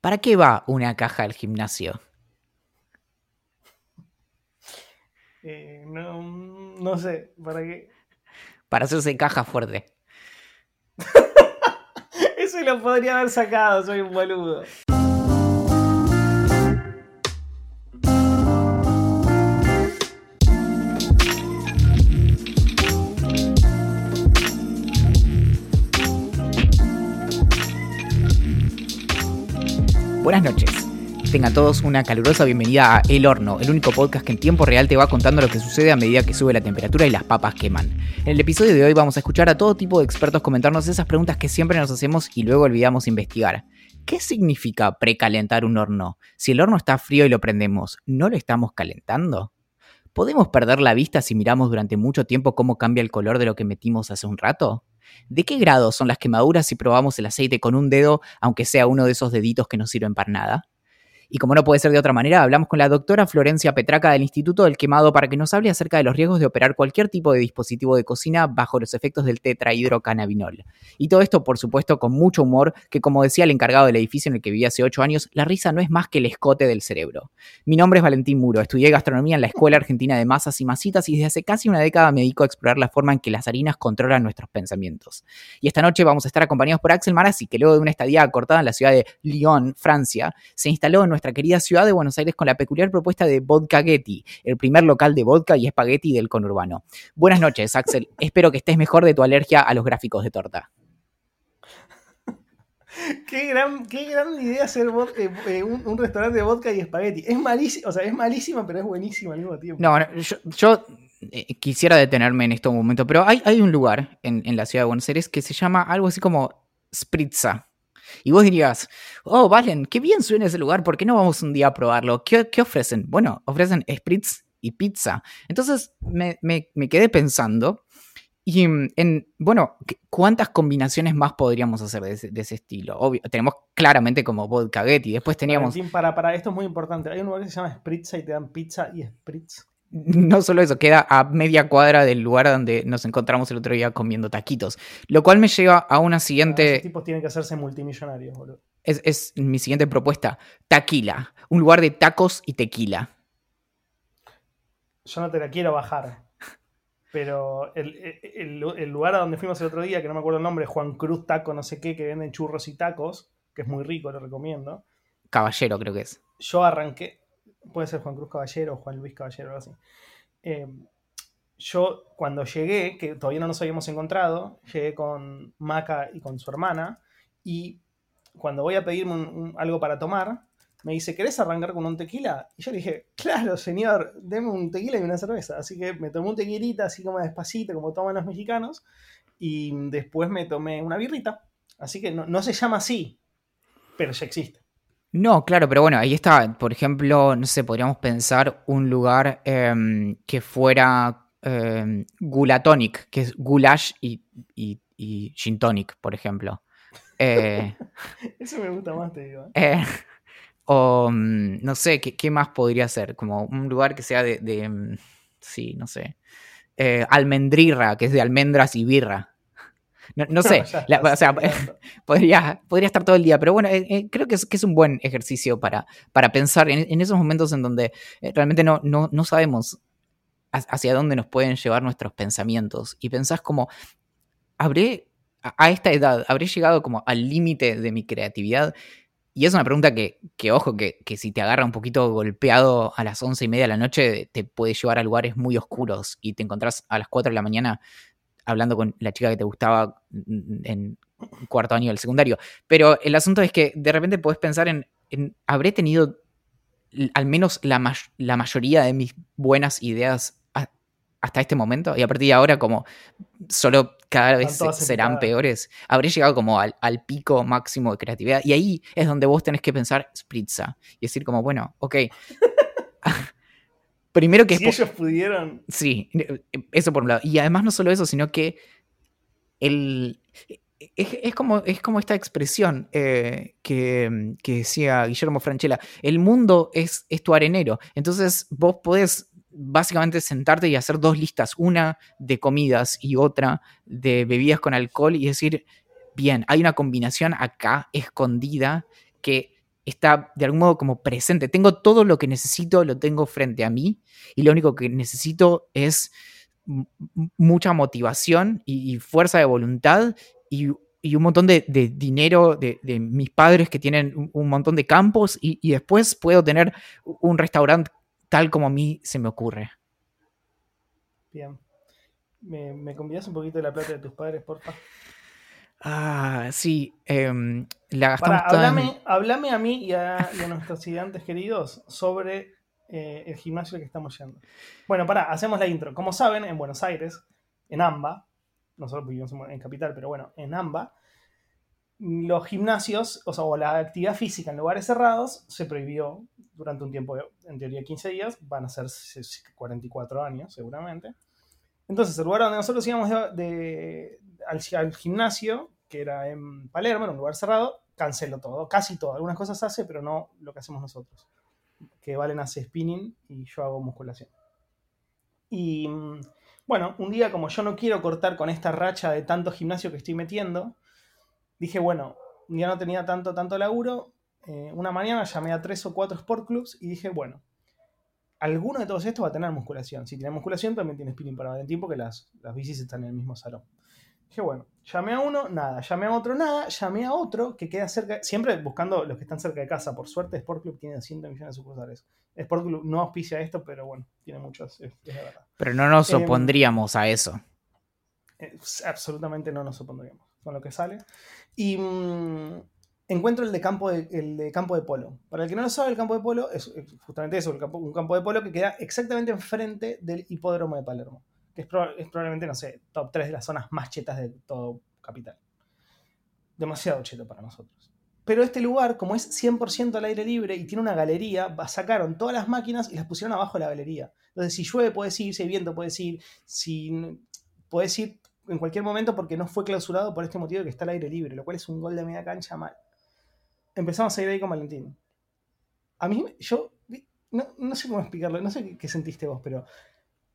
¿Para qué va una caja al gimnasio? Eh, no, no sé, ¿para qué? Para hacerse caja fuerte. Eso lo podría haber sacado, soy un boludo. Buenas noches. Tengan todos una calurosa bienvenida a El Horno, el único podcast que en tiempo real te va contando lo que sucede a medida que sube la temperatura y las papas queman. En el episodio de hoy vamos a escuchar a todo tipo de expertos comentarnos esas preguntas que siempre nos hacemos y luego olvidamos investigar. ¿Qué significa precalentar un horno? Si el horno está frío y lo prendemos, ¿no lo estamos calentando? ¿Podemos perder la vista si miramos durante mucho tiempo cómo cambia el color de lo que metimos hace un rato? ¿De qué grado son las quemaduras si probamos el aceite con un dedo, aunque sea uno de esos deditos que no sirven para nada? Y como no puede ser de otra manera, hablamos con la doctora Florencia Petraca del Instituto del Quemado para que nos hable acerca de los riesgos de operar cualquier tipo de dispositivo de cocina bajo los efectos del tetrahidrocannabinol. Y todo esto, por supuesto, con mucho humor, que como decía el encargado del edificio en el que vivía hace 8 años, la risa no es más que el escote del cerebro. Mi nombre es Valentín Muro, estudié gastronomía en la Escuela Argentina de Masas y Masitas y desde hace casi una década me dedico a explorar la forma en que las harinas controlan nuestros pensamientos. Y esta noche vamos a estar acompañados por Axel Marazzi, que luego de una estadía cortada en la ciudad de Lyon, Francia, se instaló en nuestra querida ciudad de Buenos Aires con la peculiar propuesta de Vodka Getty, el primer local de vodka y espagueti del conurbano. Buenas noches, Axel. Espero que estés mejor de tu alergia a los gráficos de torta. Qué gran, qué gran idea hacer eh, eh, un, restaurante de vodka y espagueti. Es malísima, o sea, es malísima, pero es buenísima al mismo tiempo. No, yo, eh, quisiera detenerme en este momento, pero hay, hay un lugar en, en, la ciudad de Buenos Aires que se llama algo así como Spritza. Y vos dirías, oh, Valen, qué bien suena ese lugar, ¿por qué no vamos un día a probarlo? ¿Qué, qué ofrecen? Bueno, ofrecen spritz y pizza. Entonces me, me, me quedé pensando, y mm, en, bueno, ¿cuántas combinaciones más podríamos hacer de ese, estilo? Obvio, tenemos claramente como vodka y después teníamos... para, para, esto es muy importante. Hay un lugar que se llama Spritza y te dan pizza y spritz. No solo eso, queda a media cuadra del lugar donde nos encontramos el otro día comiendo taquitos. Lo cual me lleva a una siguiente. Ah, tipos tienen que hacerse multimillonarios, boludo. Es, mi siguiente propuesta. Taquila. Un lugar de tacos y tequila. Yo no te la quiero bajar. Pero el, lugar a donde fuimos el otro día, que no me acuerdo el nombre, Juan Cruz Taco, no sé qué, que venden churros y tacos, que es muy rico, lo recomiendo. Caballero, creo que es. Yo arranqué puede ser Juan Cruz Caballero o Juan Luis Caballero, algo así. Eh, yo cuando llegué, que todavía no nos habíamos encontrado, llegué con Maca y con su hermana, y cuando voy a pedirme algo para tomar, me dice, ¿querés arrancar con un tequila? Y yo le dije, claro, señor, deme un tequila y una cerveza. Así que me tomé un tequilita, así como despacito, como toman los mexicanos, y después me tomé una birrita. Así que no, no se llama así, pero ya existe. No, claro, pero bueno, ahí está, por ejemplo, no sé, podríamos pensar un lugar em, que fuera eh, gulatonic, que es goulash y, y, y gin tonic, por ejemplo. Eh, Eso me gusta más, te digo. ¿eh? Eh, o mm, no sé, ¿qué, más podría ser? Como un lugar que sea de, de mm, sí, no sé. almendrirra, que es de almendras y birra. No, sé, o sea, podría, podría estar todo el día, pero bueno, eh, eh, creo que es, que es un buen ejercicio para, para pensar en, esos momentos en donde eh, realmente no, no, no sabemos hacia dónde nos pueden llevar nuestros pensamientos. Y pensás como, ¿habré, a esta edad, habré llegado como al límite de mi creatividad? Y es una pregunta que, que ojo, que, que, si te agarra un poquito golpeado a las once y media de la noche, te puede llevar a lugares muy oscuros y te encontrás a las 4 de la mañana hablando con la chica que te gustaba en cuarto año del secundario. Pero el asunto es que de repente podés pensar en, habré tenido al menos la, la, mayoría de mis buenas ideas hasta este momento y a partir de ahora como solo cada vez serán peores, habré llegado como al, al, pico máximo de creatividad y ahí es donde vos tenés que pensar Spritza y decir como, bueno, ok, Primero que... Si ellos pudieran... Sí, eso por un lado. Y además no solo eso, sino que el... Es, como, es como esta expresión eh, que, decía Guillermo Franchella, el mundo es, es tu arenero, entonces vos podés básicamente sentarte y hacer dos listas, una de comidas y otra de bebidas con alcohol y decir, bien, hay una combinación acá escondida que está de algún modo como presente. Tengo todo lo que necesito, lo tengo frente a mí y lo único que necesito es mucha motivación y, fuerza de voluntad y, un montón de, dinero de, mis padres que tienen un, montón de campos y, después puedo tener un restaurante tal como a mí se me ocurre. Bien. ¿Me, me convidas un poquito de la plata de tus padres, porfa? Ah, sí. Em, la gastamos Para, a mí y a, nuestros estudiantes queridos sobre eh, el gimnasio que estamos yendo. Bueno, para, hacemos la intro. Como saben, en Buenos Aires, en AMBA, nosotros vivimos en Capital, pero bueno, en AMBA, los gimnasios, o sea, o la actividad física en lugares cerrados se prohibió durante un tiempo, en teoría 15 días, van a ser 44 años seguramente. Entonces, el lugar donde nosotros íbamos de, al, gimnasio, que era en Palermo, en un lugar cerrado, canceló todo, casi todo. Algunas cosas hace, pero no lo que hacemos nosotros. Que Valen hace spinning y yo hago musculación. Y bueno, un día como yo no quiero cortar con esta racha de tanto gimnasio que estoy metiendo, dije, bueno, ya no tenía tanto, tanto laburo. Eh, una mañana llamé a tres o cuatro sport clubs y dije, bueno, alguno de todos estos va a tener musculación. Si tiene musculación, también tiene spinning para Valentín porque las, las bicis están en el mismo salón. Dije, bueno, llamé a uno, nada, llamé a otro, nada, llamé a otro que queda cerca, siempre buscando los que están cerca de casa. Por suerte, Sport Club tiene 100 millones de sucursales. Sport Club no auspicia esto, pero bueno, tiene muchos, es, verdad. Pero no nos em, opondríamos a eso. absolutamente no nos opondríamos con lo que sale. Y. Mm, encuentro el de, campo de, el de campo de polo. Para el que no lo sabe, el campo de polo es, justamente eso, un campo de polo que queda exactamente enfrente del hipódromo de Palermo, es, probablemente, no sé, top 3 de las zonas más chetas de todo Capital. Demasiado cheto para nosotros. Pero este lugar, como es 100% al aire libre y tiene una galería, sacaron todas las máquinas y las pusieron abajo de la galería. Entonces, si llueve puedes ir, si hay viento puedes ir, si puedes ir en cualquier momento porque no fue clausurado por este motivo que está al aire libre, lo cual es un gol de media cancha mal empezamos a ir ahí con Valentín. A mí, yo, no, sé cómo explicarlo, no sé qué, sentiste vos, pero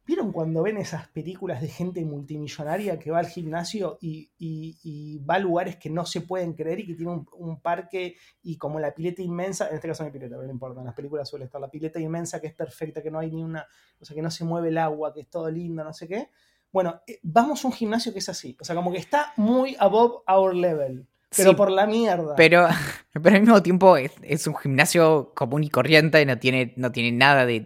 ¿vieron cuando ven esas películas de gente multimillonaria que va al gimnasio y, va a lugares que no se pueden creer y que tiene un, parque y como la pileta inmensa, en este caso no hay pileta, pero no importa, en las películas suele estar la pileta inmensa que es perfecta, que no hay ni una, o sea, que no se mueve el agua, que es todo lindo, no sé qué. Bueno, eh, vamos a un gimnasio que es así, o sea, como que está muy above our level. Pero por la mierda. Pero, pero al mismo tiempo es, un gimnasio común y corriente, y no tiene, no tiene nada de,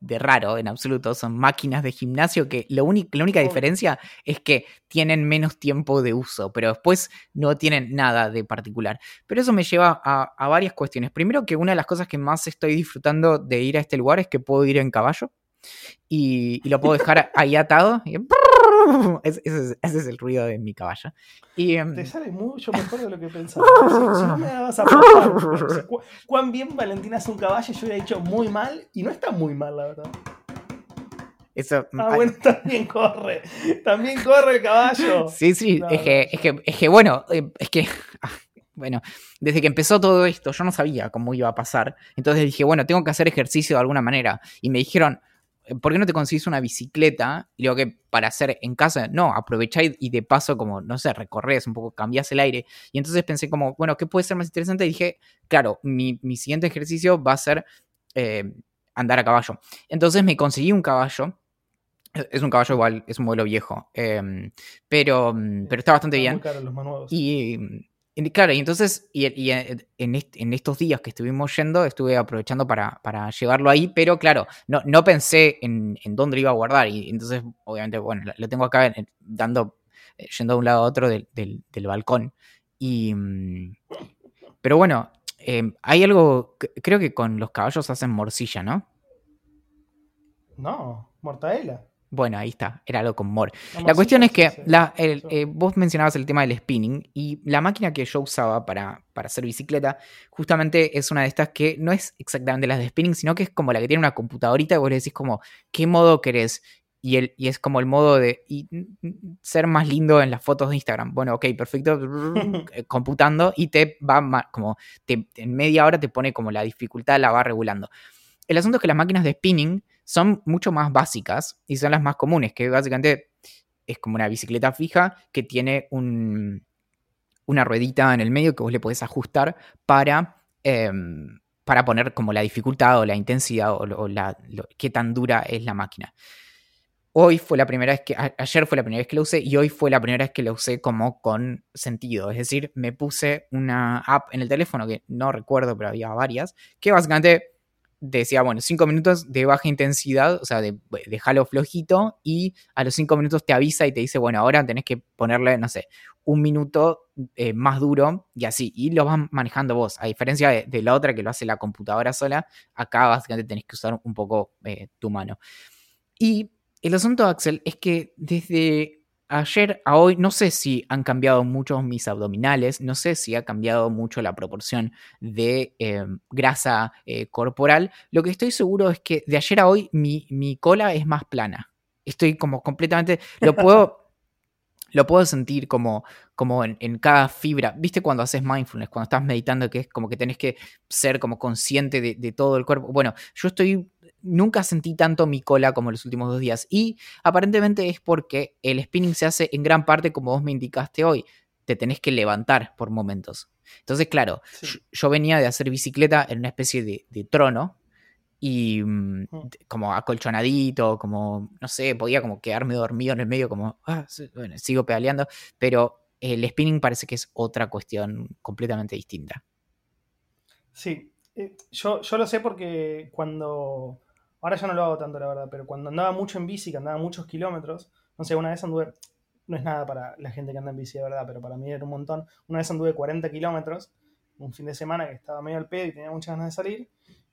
raro en absoluto. Son máquinas de gimnasio que lo la única diferencia es que tienen menos tiempo de uso, pero después no tienen nada de particular. Pero eso me lleva a, varias cuestiones. Primero que una de las cosas que más estoy disfrutando de ir a este lugar es que puedo ir en caballo y, y lo puedo dejar ahí atado. Y ese, es, el ruido de mi caballo. Y, em, Te sale mucho mejor de lo que pensaba. si, no me vas a cuán bien Valentina es un caballo, yo hubiera dicho muy mal, y no está muy mal, la verdad. Eso, ah, bueno, también corre. También corre el caballo. Sí, sí, es, que, es, que, es que, bueno, eh, es que. Ah, bueno, desde que empezó todo esto, yo no sabía cómo iba a pasar. Entonces dije, bueno, tengo que hacer ejercicio de alguna manera. Y me dijeron, ¿por qué no te consigues una bicicleta? Y digo que para hacer en casa, no, aprovechá y, de paso como, no sé, recorres un poco, cambias el aire. Y entonces pensé como, bueno, ¿qué puede ser más interesante? Y dije, claro, mi, siguiente ejercicio va a ser eh, andar a caballo. Entonces me conseguí un caballo. Es un caballo igual, es un modelo viejo, em, pero, pero está bastante bien. Y Claro, y entonces, y, en, estos días que estuvimos yendo, estuve aprovechando para, llevarlo ahí, pero claro, no, no pensé en, dónde lo iba a guardar. Y entonces, obviamente, bueno, lo tengo acá dando, eh, yendo de un lado a otro del, balcón. Y, mm, pero bueno, em, hay algo, creo que con los caballos hacen morcilla, ¿no? No, mortadela. Bueno, ahí está, era algo con More. la cuestión es que la, eh, vos mencionabas el tema del spinning y la máquina que yo usaba para, para, hacer bicicleta justamente es una de estas que no es exactamente las de spinning, sino que es como la que tiene una computadorita y vos le decís como, ¿qué modo querés? Y, el, y es como el modo de ser más lindo en las fotos de Instagram. Bueno, ok, perfecto, eh, computando y te va como, te, en media hora te pone como la dificultad, la va regulando. El asunto es que las máquinas de spinning son mucho más básicas y son las más comunes, que básicamente es como una bicicleta fija que tiene un, una ruedita en el medio que vos le podés ajustar para em, para poner como la dificultad o la intensidad o, la, qué tan dura es la máquina. Hoy fue la primera vez que, ayer fue la primera vez que la usé y hoy fue la primera vez que la usé como con sentido. Es decir, me puse una app en el teléfono que no recuerdo, pero había varias, que básicamente decía, bueno, cinco minutos de baja intensidad, o sea, de, flojito y a los cinco minutos te avisa y te dice, bueno, ahora tenés que ponerle, no sé, un minuto eh, más duro y así, y lo vas manejando vos. A diferencia de, la otra que lo hace la computadora sola, acá básicamente tenés que usar un poco eh, tu mano. Y el asunto, Axel, es que desde ayer a hoy no sé si han cambiado mucho mis abdominales, no sé si ha cambiado mucho la proporción de em, grasa eh, corporal. Lo que estoy seguro es que de ayer a hoy mi, mi cola es más plana. Estoy como completamente... Lo puedo... lo puedo sentir como, como en, cada fibra. ¿Viste cuando haces mindfulness, cuando estás meditando, que es como que tenés que ser como consciente de, de, todo el cuerpo? Bueno, yo estoy nunca sentí tanto mi cola como los últimos dos días. Y aparentemente es porque el spinning se hace en gran parte como vos me indicaste hoy. Te tenés que levantar por momentos. Entonces, claro, yo, venía de hacer bicicleta en una especie de, trono y mm, mm. como acolchonadito, como, no sé, podía como quedarme dormido en el medio, como, ah, bueno, sigo pedaleando, pero el spinning parece que es otra cuestión completamente distinta. Sí, eh, yo, yo lo sé porque cuando Ahora ya no lo hago tanto, la verdad, pero cuando andaba mucho en bici, que andaba muchos kilómetros, no sé, una vez anduve, no es nada para la gente que anda en bici, de verdad, pero para mí era un montón. Una vez anduve 40 kilómetros, un fin de semana que estaba medio al pedo y tenía muchas ganas de salir,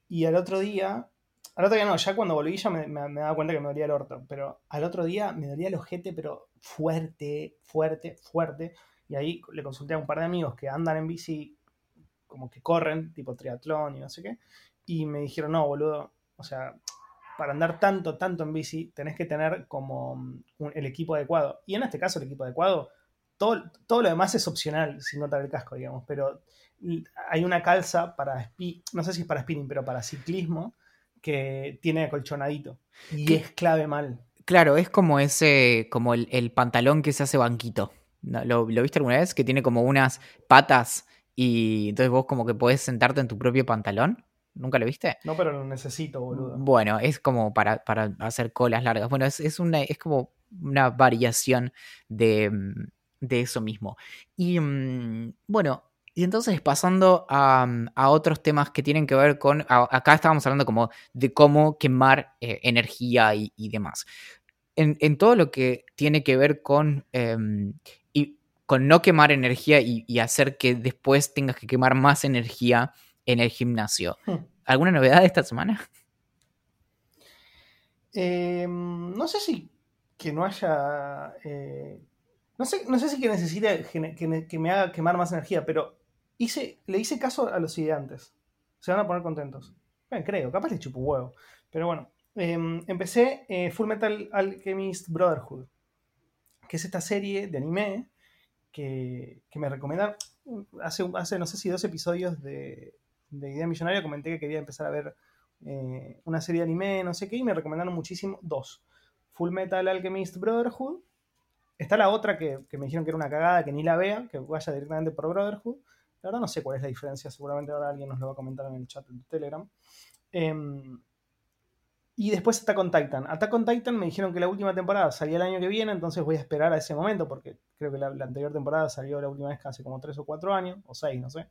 y al otro día, al otro día no, ya cuando volví ya me, me, daba cuenta que me dolía el orto, pero al otro día me dolía el ojete, pero fuerte, fuerte, fuerte, y ahí le consulté a un par de amigos que andan en bici, como que corren, tipo triatlón y no sé qué, y me dijeron, no, boludo, o sea, para andar tanto, tanto en bici, tenés que tener como mm, el equipo adecuado. Y en este caso, el equipo adecuado, todo, todo lo demás es opcional sin notar el casco, digamos. Pero hay una calza para, no sé si es para spinning, pero para ciclismo, que tiene acolchonadito. Y es clave mal. Claro, es como ese, como el, pantalón que se hace banquito. ¿Lo, ¿Lo, viste alguna vez? Que tiene como unas patas y entonces vos como que podés sentarte en tu propio pantalón. ¿Nunca lo viste? No, pero lo necesito, boludo. Bueno, es como para, hacer colas largas. Bueno, es, una, es como una variación de, mm, eso mismo. Y mm, bueno, y entonces pasando a, mm, otros temas que tienen que ver con, acá estábamos hablando como de cómo quemar eh, energía y, demás. En, todo lo que tiene que ver con, y, con no quemar energía y, y hacer que después tengas que quemar más energía en el gimnasio. Hmm. ¿Alguna novedad de esta semana? Em, no sé si que no haya. Eh, no, sé, no sé si que necesite que, me haga quemar más energía, pero hice, le hice caso a los ideantes. Se van a poner contentos. Bueno, creo, capaz le chupo huevo. Pero bueno, em, empecé eh, Full Metal Alchemist Brotherhood, que es esta serie de anime que, que me recomendaron hace, hace, no sé si dos episodios de, de Idea Millonaria comenté que quería empezar a ver eh, una serie de anime, no sé qué, y me recomendaron muchísimo dos. Full Metal Alchemist Brotherhood. Está la otra que, me dijeron que era una cagada, que ni la vea, que vaya directamente por Brotherhood. La verdad no sé cuál es la diferencia, seguramente ahora alguien nos lo va a comentar en el chat de Telegram. Em, y después Attack on Titan. Attack on Titan me dijeron que la última temporada salía el año que viene, entonces voy a esperar a ese momento, porque creo que la, anterior temporada salió la última vez hace como 3 o 4 años, o 6, no sé.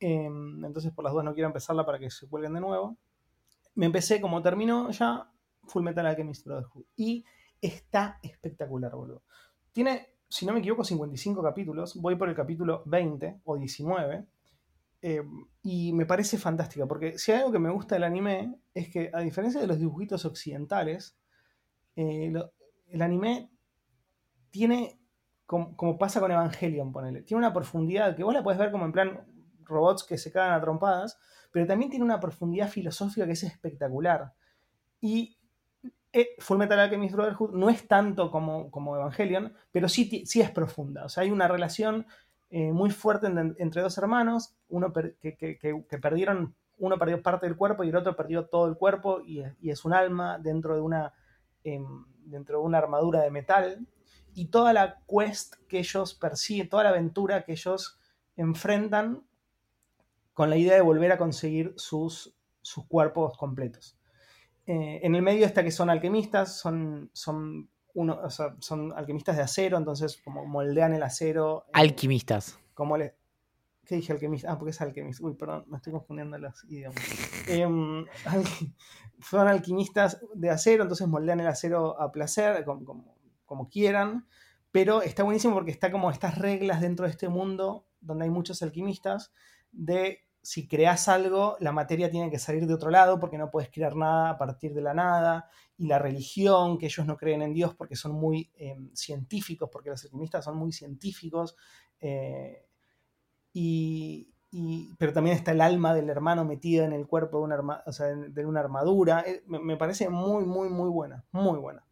Em, entonces por las dudas no quiero empezarla para que se cuelguen de nuevo. Me empecé como terminó ya Full Metal Alchemist Brotherhood. Y está espectacular, boludo. Tiene, si no me equivoco, 55 capítulos. Voy por el capítulo 20 o 19. Em, y me parece fantástica, porque si hay algo que me gusta del anime es que, a diferencia de los dibujitos occidentales, eh, el anime tiene, como, como, pasa con Evangelion, ponele, tiene una profundidad que vos la podés ver como en plan, robots que se cagan a trompadas, pero también tiene una profundidad filosófica que es espectacular. Y eh, Fullmetal Alchemist Brotherhood no es tanto como, como Evangelion, pero sí, sí es profunda. O sea, hay una relación eh, muy fuerte entre dos hermanos, uno que, perdieron, uno perdió parte del cuerpo y el otro perdió todo el cuerpo y, es un alma dentro de una, em, dentro de una armadura de metal. Y toda la quest que ellos persiguen, toda la aventura que ellos enfrentan con la idea de volver a conseguir sus, sus cuerpos completos. Eh, en el medio está que son alquimistas, son, son, uno, son alquimistas de acero, entonces como moldean el acero. Eh, alquimistas. Como le, ¿Qué dije alquimista? Ah, porque es alquimista. Uy, perdón, me estoy confundiendo los idiomas. Em, son alquimistas de acero, entonces moldean el acero a placer, como, como, quieran. Pero está buenísimo porque está como estas reglas dentro de este mundo, donde hay muchos alquimistas, de si creas algo, la materia tiene que salir de otro lado porque no puedes crear nada a partir de la nada. Y la religión, que ellos no creen en Dios porque son muy em, científicos, porque los alquimistas son muy científicos. Eh, y, pero también está el alma del hermano metida en el cuerpo de una, de una armadura. Eh, me, parece muy, muy, muy buena, muy buena.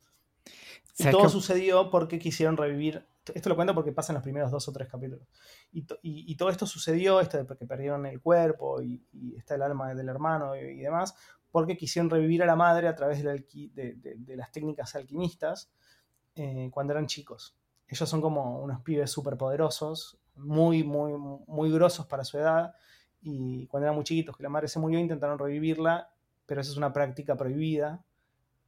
Y todo sucedió porque quisieron revivir. Esto lo cuento porque pasa en los primeros dos o tres capítulos. Y, todo esto sucedió, esto de que perdieron el cuerpo y, está el alma del hermano y, demás, porque quisieron revivir a la madre a través de, las técnicas alquimistas eh, cuando eran chicos. Ellos son como unos pibes súper poderosos, muy, muy, muy grosos para su edad. Y cuando eran muy chiquitos, que la madre se murió, intentaron revivirla, pero esa es una práctica prohibida.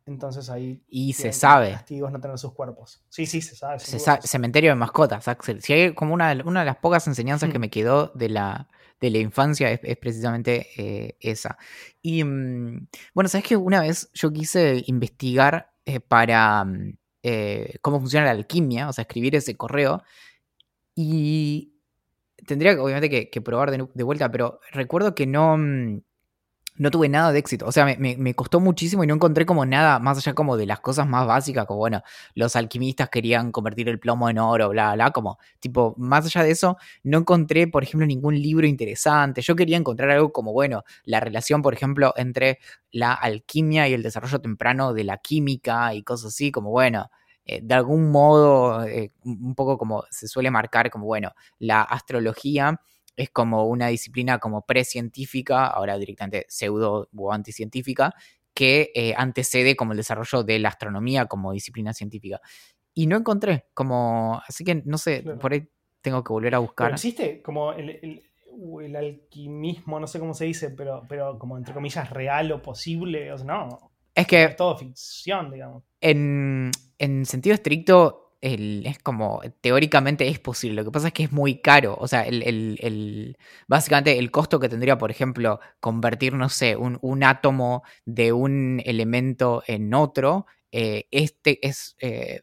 Entonces ahí. Y se sabe. Castigos no tener sus cuerpos. Sí, sí, se sabe. Cementerio de mascotas, Axel. Si hay como una, una de las pocas enseñanzas que me quedó de la, de la infancia es, precisamente eh, esa. Y mm, bueno, sabes que una vez yo quise investigar eh, para mm, eh, cómo funciona la alquimia, o sea, escribir ese correo. Y tendría obviamente que, probar de, vuelta, pero recuerdo que no, mm, no tuve nada de éxito. O sea, me, costó muchísimo y no encontré como nada más allá como de las cosas más básicas, como bueno, los alquimistas querían convertir el plomo en oro, bla, bla, como tipo, más allá de eso, no encontré, por ejemplo, ningún libro interesante. Yo quería encontrar algo como, bueno, la relación, por ejemplo, entre la alquimia y el desarrollo temprano de la química y cosas así, como, bueno, eh, de algún modo, eh, un poco como se suele marcar como, bueno, la astrología es como una disciplina como precientífica, ahora directamente pseudo o anticientífica, que eh, antecede como el desarrollo de la astronomía como disciplina científica. Y no encontré, como, así que no sé, por ahí tengo que volver a buscar. existe como el, el, alquimismo, no sé cómo se dice, pero, pero como entre comillas real o posible, o sea, no. Es que... Es todo ficción, digamos. En, en sentido estricto, es como, teóricamente es posible. Lo que pasa es que es muy caro. O sea, el, básicamente el costo que tendría, por ejemplo, convertir, no sé, un, átomo de un elemento en otro, eh, este es eh,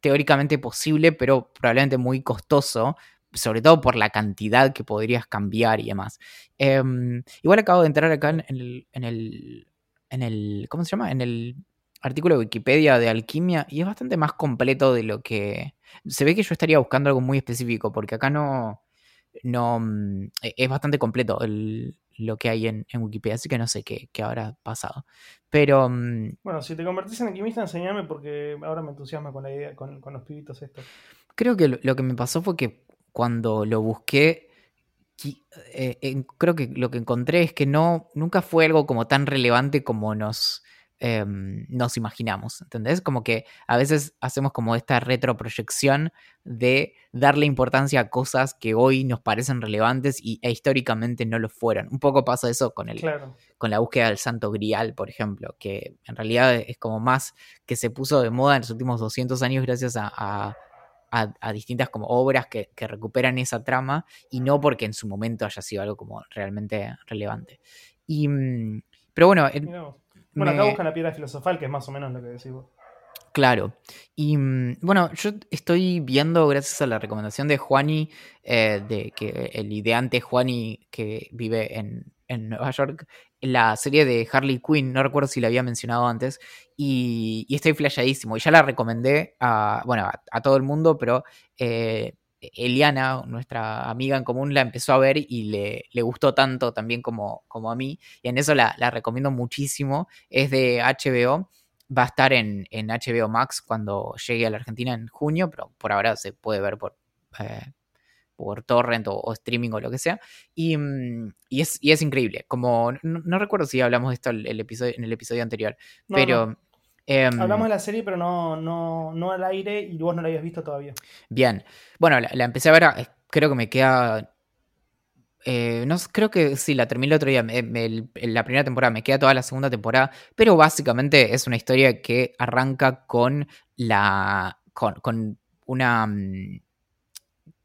teóricamente posible, pero probablemente muy costoso. Sobre todo por la cantidad que podrías cambiar y demás. Em, igual acabo de entrar acá en el, en el, en el. ¿Cómo se llama? En el artículo de Wikipedia de alquimia y es bastante más completo de lo que... Se ve que yo estaría buscando algo muy específico porque acá no... no mm, e, es bastante completo lo que hay en, Wikipedia, así que no sé qué, habrá pasado. Pero... Mm, bueno, si te convertís en alquimista, enseñame porque ahora me entusiasma con la idea, con, los pibitos estos. Creo que lo, que me pasó fue que cuando lo busqué, eh, creo que lo que encontré es que no, nunca fue algo como tan relevante como nos Em, nos imaginamos, ¿entendés? Como que a veces hacemos como esta retroproyección de darle importancia a cosas que hoy nos parecen relevantes y, e históricamente no lo fueron. Un poco pasa eso con, el, con la búsqueda del santo grial, por ejemplo, que en realidad es como más que se puso de moda en los últimos 200 años gracias a, a distintas como obras que, recuperan esa trama y no porque en su momento haya sido algo como realmente relevante. Y, mm, pero bueno, bueno, acá buscan la piedra filosofal, que es más o menos lo que decís vos. Claro. Y mm, bueno, yo estoy viendo, gracias a la recomendación de Juani, eh, de que el ideante Juani que vive en, Nueva York, la serie de Harley Quinn, no recuerdo si la había mencionado antes, y, estoy flashadísimo. Y ya la recomendé a, bueno, a, todo el mundo, pero eh, Eliana, nuestra amiga en común, la empezó a ver y le, le gustó tanto también como, como, a mí. Y en eso la, recomiendo muchísimo. Es de HBO. Va a estar en, HBO Max cuando llegue a la Argentina en junio, pero por ahora se puede ver por, eh, por torrent o, streaming o lo que sea. Y, mm, es, es, increíble. Como no, recuerdo si hablamos de esto el, episodio, en el episodio anterior, pero... Hablamos de la serie, pero no, no, no al aire y vos no la habías visto todavía. Bien. Bueno, la, empecé a ver, creo que me queda Eh, no creo que sí, la terminé el otro día. la primera temporada me queda toda la segunda temporada. Pero básicamente es una historia que arranca con la. con, una.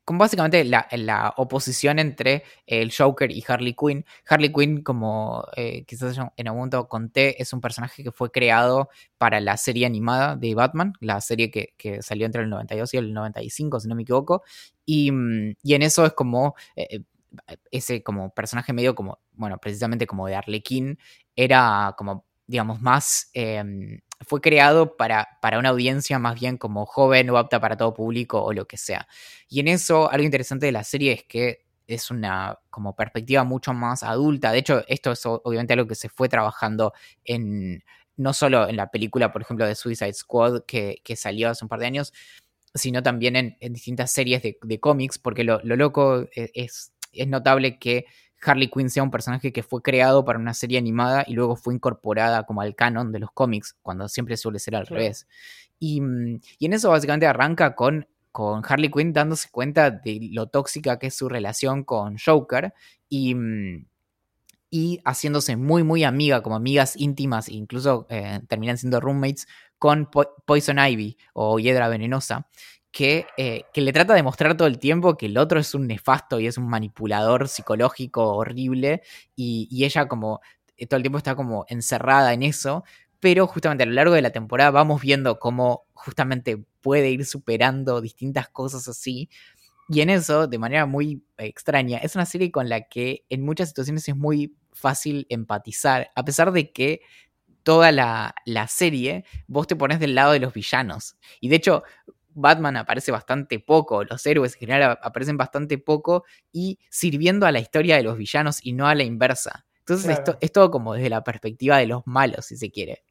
Con básicamente la, oposición entre el Joker y Harley Quinn. Harley Quinn, como eh, quizás en algún momento conté, es un personaje que fue creado para la serie animada de Batman, la serie que, salió entre el 92 y el 95, si no me equivoco. Y, mm, y en eso es como eh, ese como personaje medio como, bueno, precisamente como de Arlequín, era como, digamos, más, em, fue creado para, para una audiencia más bien como joven o apta para todo público o lo que sea. Y en eso, algo interesante de la serie es que es una como perspectiva mucho más adulta. De hecho, esto es obviamente algo que se fue trabajando en, no solo en la película, por ejemplo, de Suicide Squad que, que salió hace un par de años, sino también en, distintas series de, de cómics, porque lo, lo loco e, es, es notable que Harley Quinn sea un personaje que fue creado para una serie animada y luego fue incorporada como al canon de los cómics, cuando siempre suele ser al revés. Mm, y, en eso básicamente arranca con, con Harley Quinn dándose cuenta de lo tóxica que es su relación con Joker y, mm, y haciéndose muy, muy amiga, como amigas íntimas, incluso eh, terminan siendo roommates con Poison Ivy o Hiedra Venenosa, eh, que, le trata de mostrar todo el tiempo que el otro es un nefasto y es un manipulador psicológico horrible y, ella como eh, todo el tiempo está como encerrada en eso, pero justamente a lo largo de la temporada vamos viendo cómo justamente puede ir superando distintas cosas así. Y en eso, de manera muy extraña, es una serie con la que en muchas situaciones es muy fácil empatizar, a pesar de que toda la, la, serie vos te pones del lado de los villanos. Y de hecho, Batman aparece bastante poco, los héroes en general aparecen bastante poco y sirviendo a la historia de los villanos y no a la inversa. Entonces esto, es todo como desde la perspectiva de los malos, si se quiere.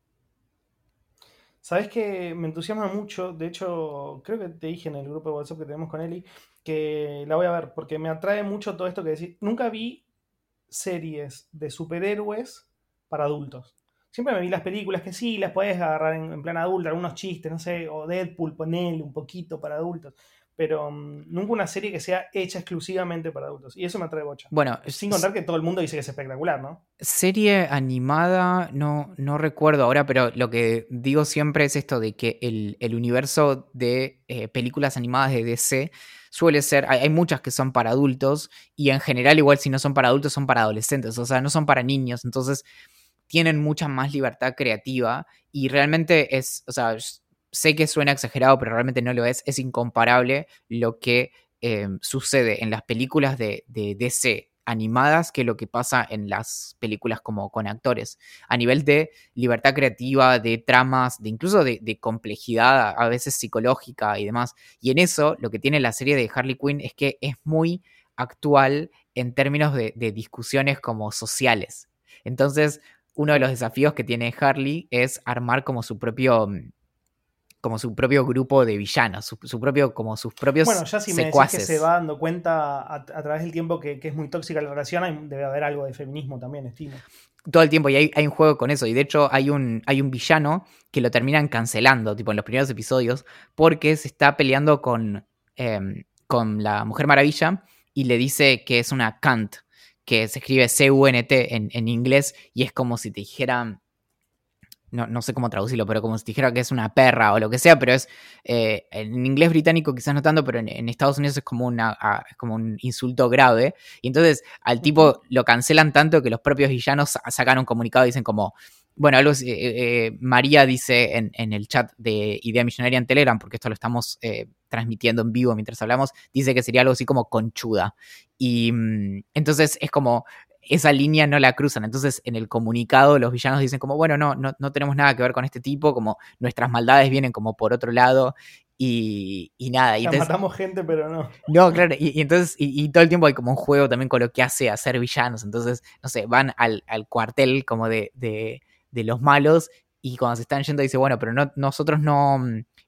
Sabes que me entusiasma mucho, de hecho, creo que te dije en el grupo de WhatsApp que tenemos con Eli que la voy a ver, porque me atrae mucho todo esto que decís. Nunca vi series de superhéroes para adultos. Siempre me vi las películas que sí, las puedes agarrar en, plan adulto, algunos chistes, no sé, o Deadpool, ponele un poquito para adultos. Pero mm, nunca una serie que sea hecha exclusivamente para adultos. Y eso me atrae bocha. Bueno, sin contar que todo el mundo dice que es espectacular, ¿no? Serie animada, no, no recuerdo ahora, pero lo que digo siempre es esto de que el, universo de eh, películas animadas de DC suele ser, hay, hay, muchas que son para adultos y en general igual si no son para adultos son para adolescentes, o sea, no son para niños, entonces tienen mucha más libertad creativa y realmente es, o sea, sé que suena exagerado, pero realmente no lo es, es incomparable lo que eh, sucede en las películas de, DC animadas que lo que pasa en las películas como con actores. A nivel de libertad creativa, de tramas, de incluso de, complejidad a veces psicológica y demás. Y en eso lo que tiene la serie de Harley Quinn es que es muy actual en términos de, de discusiones como sociales. Entonces, uno de los desafíos que tiene Harley es armar como su propio mm, como su propio grupo de villanos, su, propio, como sus propios Bueno, ya si me decís que se va dando cuenta a, través del tiempo que, es muy tóxica la relación, debe haber algo de feminismo también, estimo. Todo el tiempo, y hay, un juego con eso, y de hecho hay un, hay un villano que lo terminan cancelando, tipo en los primeros episodios, porque se está peleando con, em, con la Mujer Maravilla y le dice que es una Kant, que se escribe C-U-N-T en, en, inglés y es como si te dijera, no, no, sé cómo traducirlo, pero como si te dijera que es una perra o lo que sea, pero es eh, en inglés británico quizás no tanto, pero en, Estados Unidos es como, una, ah, como un insulto grave. Y entonces al tipo lo cancelan tanto que los propios villanos sacan un comunicado y dicen como, bueno, algo, eh, eh, María dice en, en, el chat de Idea Millonaria en Telegram, porque esto lo estamos transmitiendo en vivo mientras hablamos, dice que sería algo así como conchuda. Y mm, entonces es como, esa línea no la cruzan. Entonces, en el comunicado, los villanos dicen como, bueno, no, no, tenemos nada que ver con este tipo, como nuestras maldades vienen como por otro lado. Y, y nada. Y matamos gente, pero no. No, claro. Y, entonces, y, todo el tiempo hay como un juego también con lo que hace a ser villanos. Entonces, no sé, van al, cuartel como de, de, de, los malos. Y cuando se están yendo, dice, bueno, pero no, nosotros no,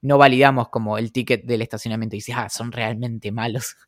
no validamos como el ticket del estacionamiento y dices, ah, son realmente malos.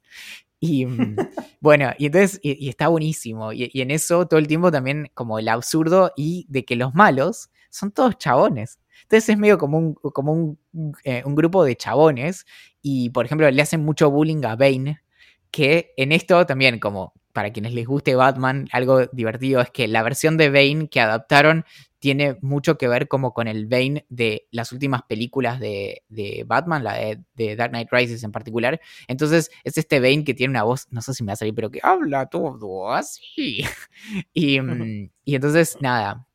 Y mm, bueno, y entonces, y, está buenísimo. Y, en eso todo el tiempo también como el absurdo y de que los malos son todos chabones. Entonces es medio como un, como un, eh, un grupo de chabones. Y por ejemplo, le hacen mucho bullying a Bane, que en esto también como para quienes les guste Batman, algo divertido es que la versión de Bane que adaptaron tiene mucho que ver como con el Bane de las últimas películas de, Batman, la de, Dark Knight Rises en particular. Entonces es este Bane que tiene una voz, no sé si me va a salir, pero que habla todo así. y, mm, y entonces, nada,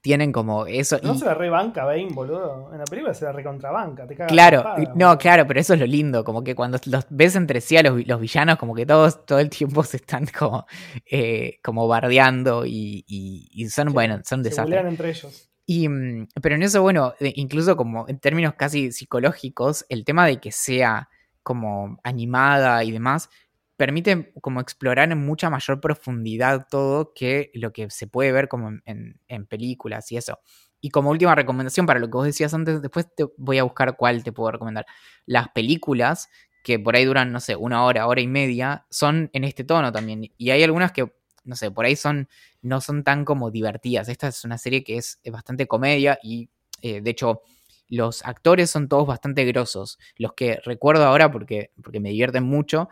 tienen como eso. No se la rebanca Bane, boludo. En la película se la recontrabanca, te cagas Claro, no, claro, pero eso es lo lindo, como que cuando los ves entre sí a los, villanos, como que todos todo el tiempo se están como, eh, como bardeando y, y, son, bueno, son desastres. Se entre ellos. Y, mm, pero en eso, bueno, incluso como en términos casi psicológicos, el tema de que sea como animada y demás, permite como explorar en mucha mayor profundidad todo que lo que se puede ver como en, películas y eso. Y como última recomendación para lo que vos decías antes, después te voy a buscar cuál te puedo recomendar. Las películas, que por ahí duran, no sé, una hora, hora y media, son en este tono también. Y hay algunas que, no sé, por ahí son, no son tan como divertidas. Esta es una serie que es, bastante comedia y, eh, de hecho, los actores son todos bastante grosos. Los que recuerdo ahora porque, porque me divierten mucho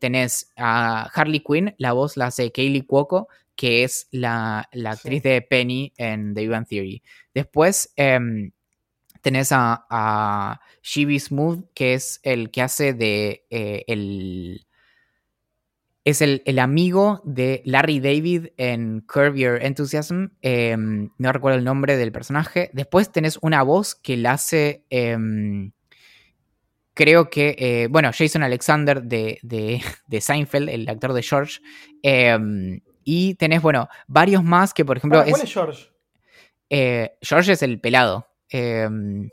tenés a Harley Quinn, la voz la hace Kaylee Cuoco, que es la, actriz de Penny en The Ivan Theory. Después em, tenés a, a Smooth, que es el que hace de eh, el. Es el, amigo de Larry David en Curb Your Enthusiasm. Em, no recuerdo el nombre del personaje. Después tenés una voz que la hace. Creo que, eh, bueno, Jason Alexander de, de, Seinfeld, el actor de George, em, y tenés, bueno, varios más que, por ejemplo... ¿Cuál es, George? Eh, George es el pelado. Em,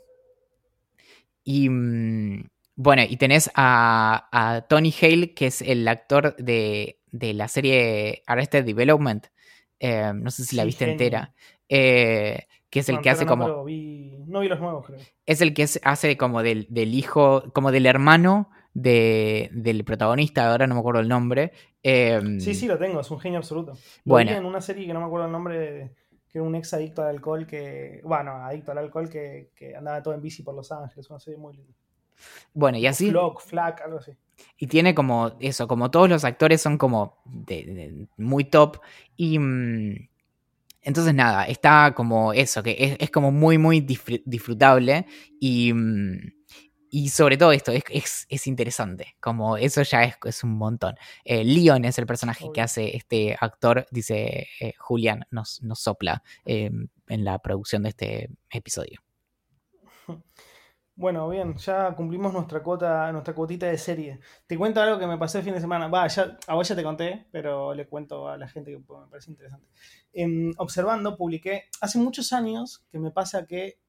y mm, bueno, y tenés a, Tony Hale, que es el actor de, la serie Arrested Development. Em, no sé si la viste entera. Que es el que hace como... no vi los nuevos, creo. Es el que hace como del, hijo, como del hermano del protagonista, ahora no me acuerdo el nombre. Em, sí, sí, lo tengo, es un genio absoluto. Lo bueno. Vi en una serie que no me acuerdo el nombre, que era un ex adicto al alcohol que, bueno, adicto al alcohol que, andaba todo en bici por Los Ángeles, una serie muy linda. Bueno, y así... Flock, Flack, algo así. Y tiene como eso, como todos los actores son como muy top y... Mm, entonces nada, está como eso, que es, como muy, muy disfrutable y, mm, y sobre todo esto, es, es, interesante, como eso ya es, es un montón. Eh, Leon es el personaje que hace este actor, dice eh, Julián, nos, nos sopla em, en la producción de este episodio. Bueno, bien, ya cumplimos nuestra cuota, nuestra cuotita de serie. Te cuento algo que me pasó el fin de semana. Va, ya, a vos ya te conté, pero le cuento a la gente que me parece interesante. Em, observando, publiqué hace muchos años que me pasa que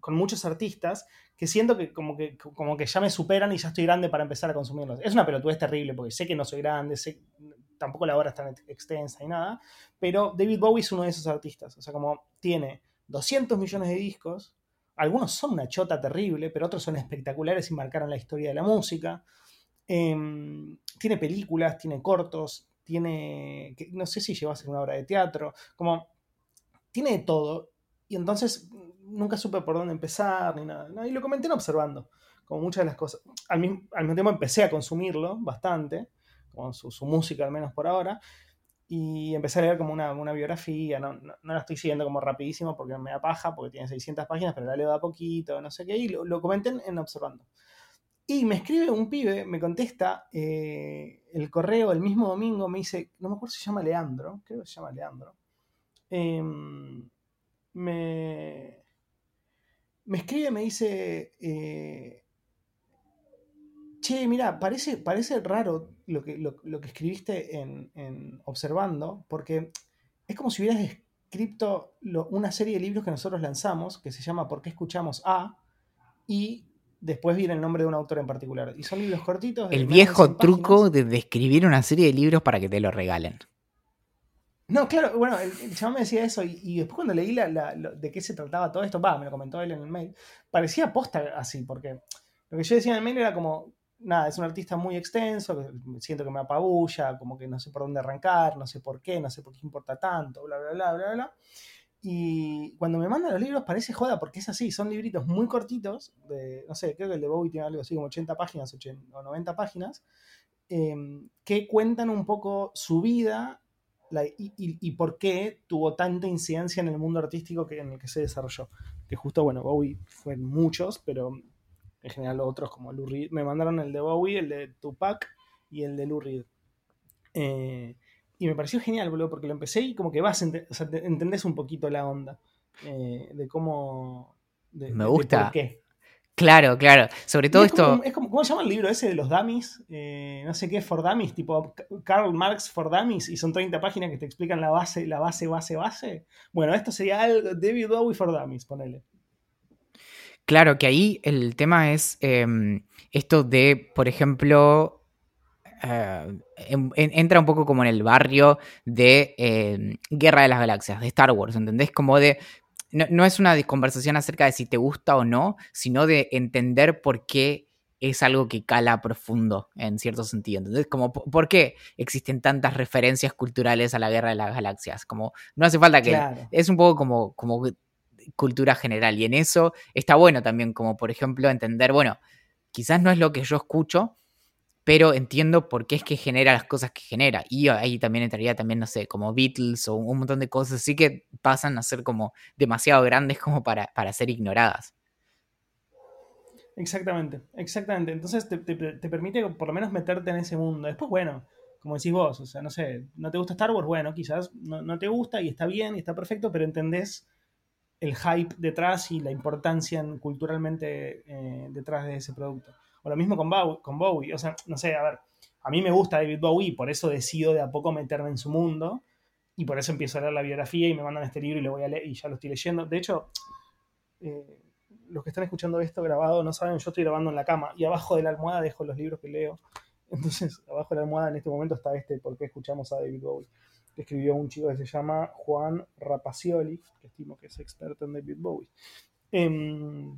con muchos artistas que siento que como que, como que ya me superan y ya estoy grande para empezar a consumirlos. Es una pelotudez terrible porque sé que no soy grande, sé, tampoco la obra es tan extensa y nada, pero David Bowie es uno de esos artistas. O sea, como tiene 200 millones de discos, algunos son una chota terrible, pero otros son espectaculares y marcaron la historia de la música. Em, tiene películas, tiene cortos, tiene, no sé si llegó a ser una obra de teatro, como, tiene de todo. Y entonces nunca supe por dónde empezar ni nada. Y lo comenté en observando, como muchas de las cosas. Al mismo, tiempo empecé a consumirlo bastante, con su música al menos por ahora y empecé a leer como una, biografía, no, la estoy siguiendo como rapidísimo porque me da paja, porque tiene 600 páginas, pero la leo de a poquito, no sé qué, y lo, comenté en, Observando. Y me escribe un pibe, me contesta eh, el correo el mismo domingo, me dice, no me acuerdo si se llama Leandro, creo que se llama Leandro. Em, me, me escribe, me dice, eh, che, mira, parece, parece raro lo que, lo, que escribiste en, Observando, porque es como si hubieras escrito una serie de libros que nosotros lanzamos, que se llama ¿Por qué escuchamos a? Y después viene el nombre de un autor en particular. Y son libros cortitos. el viejo truco de, escribir una serie de libros para que te lo regalen. No, claro, bueno, el, chaval me decía eso y, después cuando leí la, de qué se trataba todo esto, va, me lo comentó él en el mail, parecía posta así, porque lo que yo decía en el mail era como, nada, es un artista muy extenso, siento que me apabulla, como que no sé por dónde arrancar, no sé por qué, no sé por qué importa tanto, bla, bla, bla, bla, bla. Y cuando me mandan los libros parece joda porque es así, son libritos muy cortitos, no sé, creo que el de Bowie tiene algo así como 80 páginas o 90 páginas, em, que cuentan un poco su vida y, por qué tuvo tanta incidencia en el mundo artístico que, en el que se desarrolló. Que justo, bueno, Bowie fue muchos, pero en general otros como Lou Reed. Me mandaron el de Bowie, el de Tupac y el de Lou Reed. Eh, y me pareció genial, boludo, porque lo empecé y como que vas, o sea, entendés un poquito la onda eh, de cómo... me gusta. por qué. Claro, claro. Sobre todo esto. es como, ¿Cómo se llama el libro ese de los dummies? Eh, no sé qué, for dummies, tipo Karl Marx for dummies, y son 30 páginas que te explican la base, la base, base, base. Bueno, esto sería algo David Bowie for dummies, ponele. Claro, que ahí el tema es em, esto de, por ejemplo, eh, entra un poco como en el barrio de em, Guerra de las Galaxias, de Star Wars, ¿entendés? Como de no, es una conversación acerca de si te gusta o no, sino de entender por qué es algo que cala profundo en cierto sentido. Entonces, como, ¿por qué existen tantas referencias culturales a la guerra de las galaxias? Como, no hace falta que... Es un poco como, como cultura general. Y en eso está bueno también, como por ejemplo, entender, bueno, quizás no es lo que yo escucho, pero entiendo por qué es que genera las cosas que genera. Y ahí también entraría también, no sé, como Beatles o un montón de cosas así que pasan a ser como demasiado grandes como para, para ser ignoradas. Exactamente, exactamente. Entonces te, permite por lo menos meterte en ese mundo. Después, bueno, como decís vos, o sea, no sé, no te gusta Star Wars, bueno, quizás no, te gusta y está bien y está perfecto, pero entendés el hype detrás y la importancia culturalmente eh, detrás de ese producto. O lo mismo con Bowie, con Bowie. O sea, no sé, a ver, a mí me gusta David Bowie, por eso decido de a poco meterme en su mundo. Y por eso empiezo a leer la biografía y me mandan este libro y lo voy a leer y ya lo estoy leyendo. De hecho, eh, los que están escuchando esto grabado no saben, yo estoy grabando en la cama y abajo de la almohada dejo los libros que leo. Entonces, abajo de la almohada en este momento está este, ¿Por qué escuchamos a David Bowie? Escribió un chico que se llama Juan Rapacioli, que estimo que es experto en David Bowie. Em,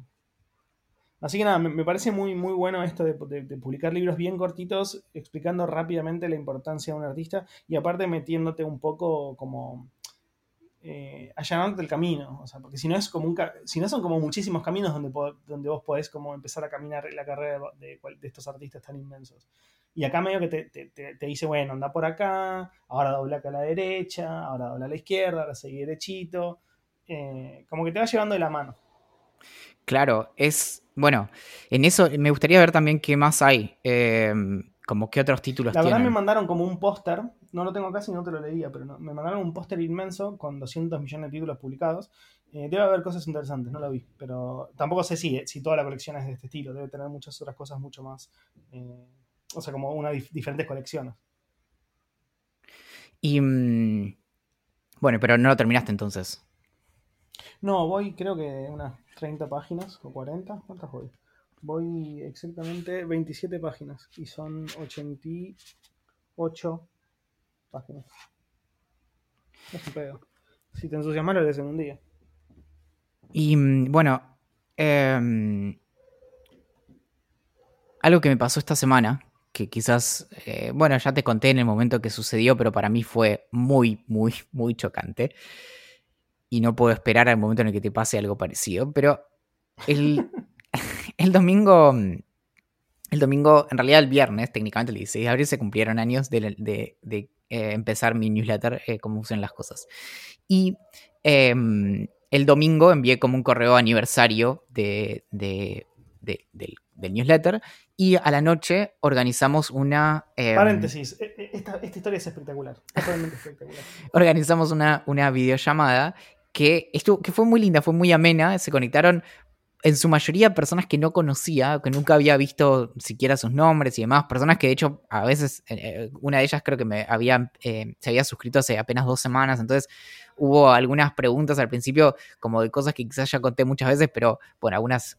Así que nada, me, parece muy, muy bueno esto de, publicar libros bien cortitos, explicando rápidamente la importancia de un artista y aparte metiéndote un poco como eh, allanándote el camino. O sea, porque si no es como un si no son como muchísimos caminos donde, donde vos podés como empezar a caminar la carrera de, estos artistas tan inmensos. Y acá medio que te, dice, bueno, anda por acá, ahora dobla acá a la derecha, ahora dobla a la izquierda, ahora seguí derechito. Eh, como que te va llevando de la mano. Claro, es bueno, en eso me gustaría ver también qué más hay. Em, como qué otros títulos La verdad me mandaron como un póster, no lo tengo casi, no te lo leía, pero me mandaron un póster inmenso con 200 millones de títulos publicados. Eh, debe haber cosas interesantes, no lo vi, pero tampoco sé si, si toda la colección es de este estilo, debe tener muchas otras cosas mucho más, eh, o sea, como una diferentes colecciones. Y mm, bueno, pero no lo terminaste entonces. No, voy creo que unas 30 páginas o 40. ¿Cuántas voy? Voy exactamente 27 páginas y son 88 páginas. Es un pedo. Si te entusiasmas lo lees en un día. Y mm, bueno, em, algo que me pasó esta semana, que quizás, eh, bueno, ya te conté en el momento que sucedió, pero para mí fue muy, muy, muy chocante y no puedo esperar al momento en el que te pase algo parecido. Pero el, el domingo, el domingo, en realidad el viernes, técnicamente el 16 de abril, se cumplieron años de, eh, empezar mi newsletter, eh, como usan las cosas. Y em, el domingo envié como un correo aniversario de, del, newsletter y a la noche organizamos una... Em, Paréntesis, e, e, esta, historia es espectacular, espectacular. organizamos una, una videollamada que, estuvo, que fue muy linda, fue muy amena. Se conectaron en su mayoría personas que no conocía, que nunca había visto siquiera sus nombres y demás, personas que de hecho a veces, eh, eh, una de ellas creo que me había, eh, se había suscrito hace apenas dos semanas, entonces hubo algunas preguntas al principio como de cosas que quizás ya conté muchas veces, pero bueno, algunas,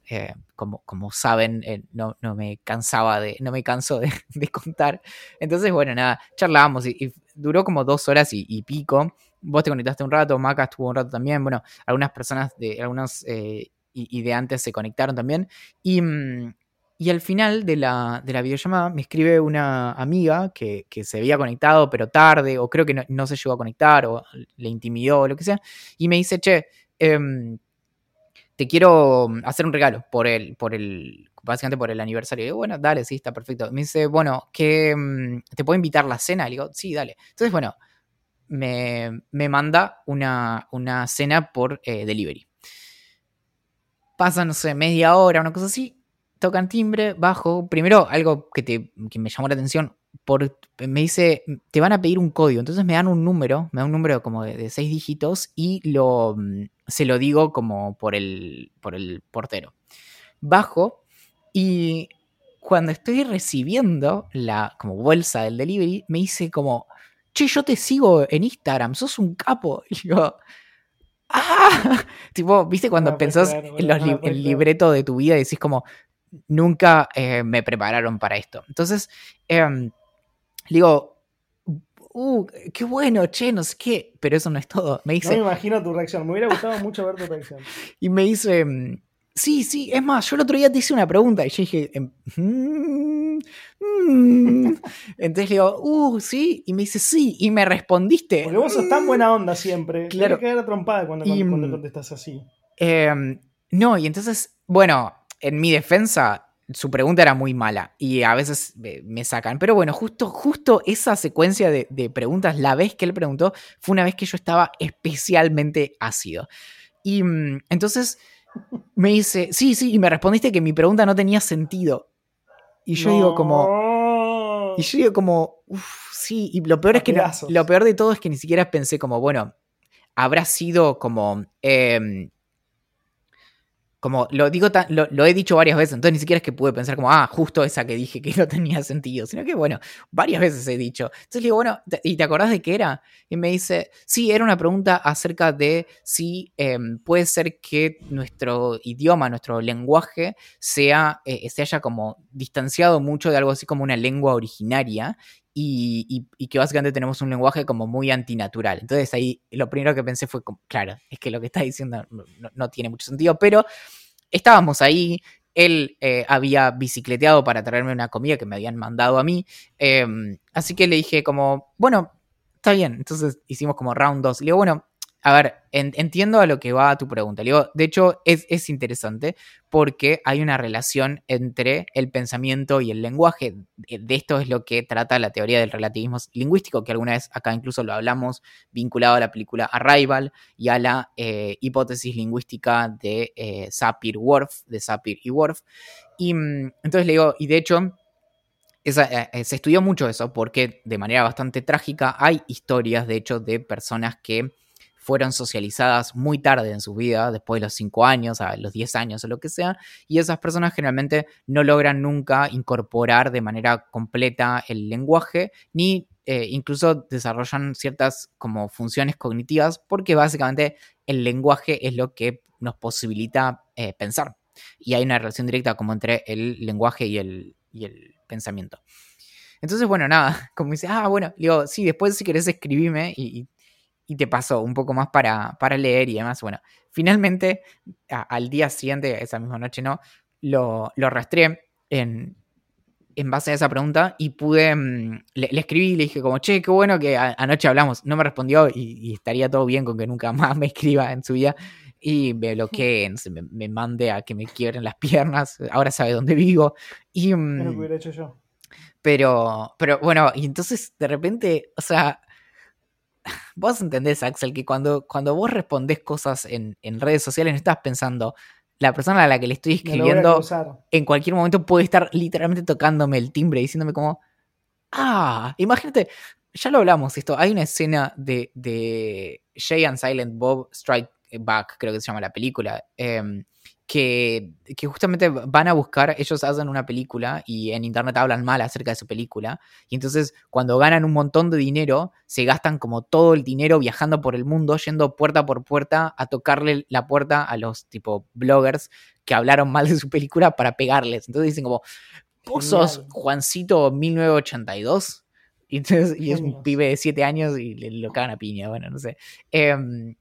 como, como saben, no, no, me cansaba de, no me canso de, contar. Entonces, bueno, nada, charlábamos y, duró como dos horas y pico vos te conectaste un rato, Maca estuvo un rato también, bueno, algunas personas de algunos eh, de antes se conectaron también. Y, mm, y al final de la, de la, videollamada me escribe una amiga que, se había conectado, pero tarde, o creo que no, se llegó a conectar, o le intimidó, o lo que sea, y me dice, che, em, te quiero hacer un regalo por el, por el, básicamente por el aniversario. Y digo, bueno, dale, sí, está perfecto. Me dice, bueno, que mm, ¿te puedo invitar a la cena? Le digo, sí, dale. Entonces, bueno, me, me manda una, una, cena por eh, delivery. Pasa, no sé, media hora, una cosa así. Tocan timbre, bajo. Primero, algo que, te, que me llamó la atención. Por, me dice, te van a pedir un código. Entonces me dan un número, me dan un número como de, de seis dígitos y lo, mm, se lo digo como por el, por el portero. Bajo y cuando estoy recibiendo la como bolsa del delivery, me dice como, che, yo te sigo en Instagram, sos un capo. Y yo, ¡ah! Tipo, ¿viste cuando no, pensás claro, en, los no, el libreto de tu vida y decís como, nunca eh, me prepararon para esto? Entonces, eh, digo, uh, qué bueno, che, no sé qué, pero eso no es todo. Me dice, no me imagino tu reacción, me hubiera gustado mucho ver tu reacción. Y me dice, sí, sí, es más, yo el otro día te hice una pregunta y yo dije, mm, mm. entonces le digo, uh, sí, y me dice, sí, y me respondiste. Porque vos sos tan buena onda siempre, claro. que quedar trompada cuando, y, cuando contestas así. Eh, no, y entonces, bueno, en mi defensa, su pregunta era muy mala y a veces me sacan. Pero bueno, justo, justo esa secuencia de, de, preguntas, la vez que él preguntó, fue una vez que yo estaba especialmente ácido. Y mm, entonces me dice, sí, sí, y me respondiste que mi pregunta no tenía sentido. Y yo no. digo como... Y yo digo como, uff, sí, y lo peor es que no, lo peor de todo es que ni siquiera pensé como, bueno, habrá sido como... Eh, como lo digo, lo, he dicho varias veces, entonces ni siquiera es que pude pensar como, ah, justo esa que dije que no tenía sentido, sino que bueno, varias veces he dicho. Entonces le digo, bueno, ¿y te acordás de qué era? Y me dice, sí, era una pregunta acerca de si eh, puede ser que nuestro idioma, nuestro lenguaje, sea, eh, se haya como distanciado mucho de algo así como una lengua originaria y, que básicamente tenemos un lenguaje como muy antinatural. Entonces ahí lo primero que pensé fue, claro, es que lo que está diciendo no, tiene mucho sentido, pero estábamos ahí, él eh, había bicicleteado para traerme una comida que me habían mandado a mí, eh, así que le dije como, bueno, está bien, entonces hicimos como round 2, le digo, bueno, a ver, en, entiendo a lo que va tu pregunta. De hecho, es, es, interesante porque hay una relación entre el pensamiento y el lenguaje. De esto es lo que trata la teoría del relativismo lingüístico, que alguna vez acá incluso lo hablamos, vinculado a la película Arrival y a la eh, hipótesis lingüística de eh, Sapir-Whorf, de Sapir y Whorf. Y mm, entonces le digo, y de hecho, esa, eh, se estudió mucho eso porque de manera bastante trágica hay historias, de hecho, de personas que fueron socializadas muy tarde en su vida, después de los 5 años, a los 10 años o lo que sea, y esas personas generalmente no logran nunca incorporar de manera completa el lenguaje, ni eh, incluso desarrollan ciertas como funciones cognitivas, porque básicamente el lenguaje es lo que nos posibilita eh, pensar. Y hay una relación directa como entre el lenguaje y el, y el pensamiento. Entonces, bueno, nada, como dice, ah, bueno, digo, sí, después si querés escribime y, y y te pasó un poco más para, para leer y demás. Bueno, finalmente a, al día siguiente, esa misma noche no, lo, lo rastreé en, en base a esa pregunta y pude, mmm, le, le, escribí y le dije como, che, qué bueno que a, anoche hablamos, no me respondió y, y, estaría todo bien con que nunca más me escriba en su vida y me bloquee, no sé, me, me, mande a que me quiebren las piernas, ahora sabe dónde vivo. Y, hecho yo. Pero, pero bueno, y entonces de repente, o sea, vos entendés, Axel, que cuando, cuando vos respondés cosas en, en, redes sociales no estás pensando, la persona a la que le estoy escribiendo en cualquier momento puede estar literalmente tocándome el timbre, diciéndome como, ah, imagínate, ya lo hablamos esto, hay una escena de, de Jay and Silent Bob Strike Back, creo que se llama la película, eh, que, que, justamente van a buscar, ellos hacen una película y en internet hablan mal acerca de su película, y entonces cuando ganan un montón de dinero, se gastan como todo el dinero viajando por el mundo, yendo puerta por puerta a tocarle la puerta a los tipo bloggers que hablaron mal de su película para pegarles. Entonces dicen como, vos sos Juancito 1982. Y, entonces, y es un pibe de 7 años y le lo cagan a piña, bueno, no sé. Eh,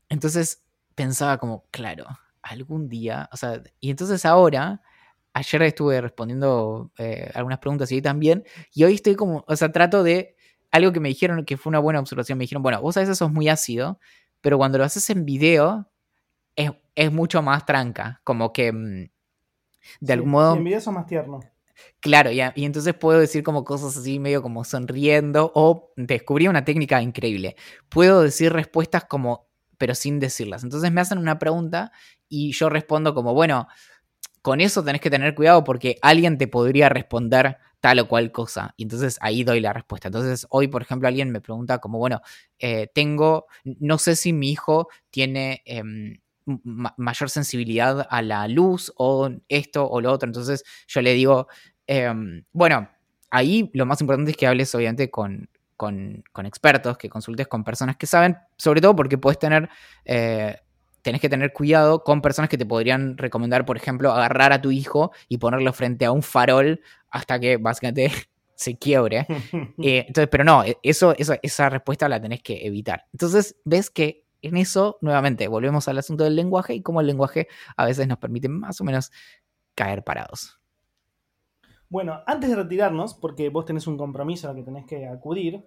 entonces pensaba como, claro, algún día, o sea, y entonces ahora, ayer estuve respondiendo eh, algunas preguntas y hoy también, y hoy estoy como, o sea, trato de algo que me dijeron que fue una buena observación, me dijeron, bueno, vos a veces sos muy ácido, pero cuando lo haces en video es, es mucho más tranca, como que, mm, de algún modo... en video son más tierno. Claro, y, y, entonces puedo decir como cosas así medio como sonriendo o descubrí una técnica increíble. Puedo decir respuestas como, pero sin decirlas. Entonces me hacen una pregunta y yo respondo como, bueno, con eso tenés que tener cuidado porque alguien te podría responder tal o cual cosa. Y entonces ahí doy la respuesta. Entonces hoy, por ejemplo, alguien me pregunta como, bueno, eh, tengo, no sé si mi hijo tiene... Em, mayor sensibilidad a la luz o esto o lo otro. Entonces yo le digo, em, bueno, ahí lo más importante es que hables obviamente con, con, expertos, que consultes con personas que saben, sobre todo porque puedes tener eh, tenés que tener cuidado con personas que te podrían recomendar, por ejemplo, agarrar a tu hijo y ponerlo frente a un farol hasta que básicamente se quiebre. Eh, entonces, pero no, e, eso, esa respuesta la tenés que evitar. Entonces, ves que en eso, nuevamente, volvemos al asunto del lenguaje y cómo el lenguaje a veces nos permite más o menos caer parados. Bueno, antes de retirarnos, porque vos tenés un compromiso al que tenés que acudir,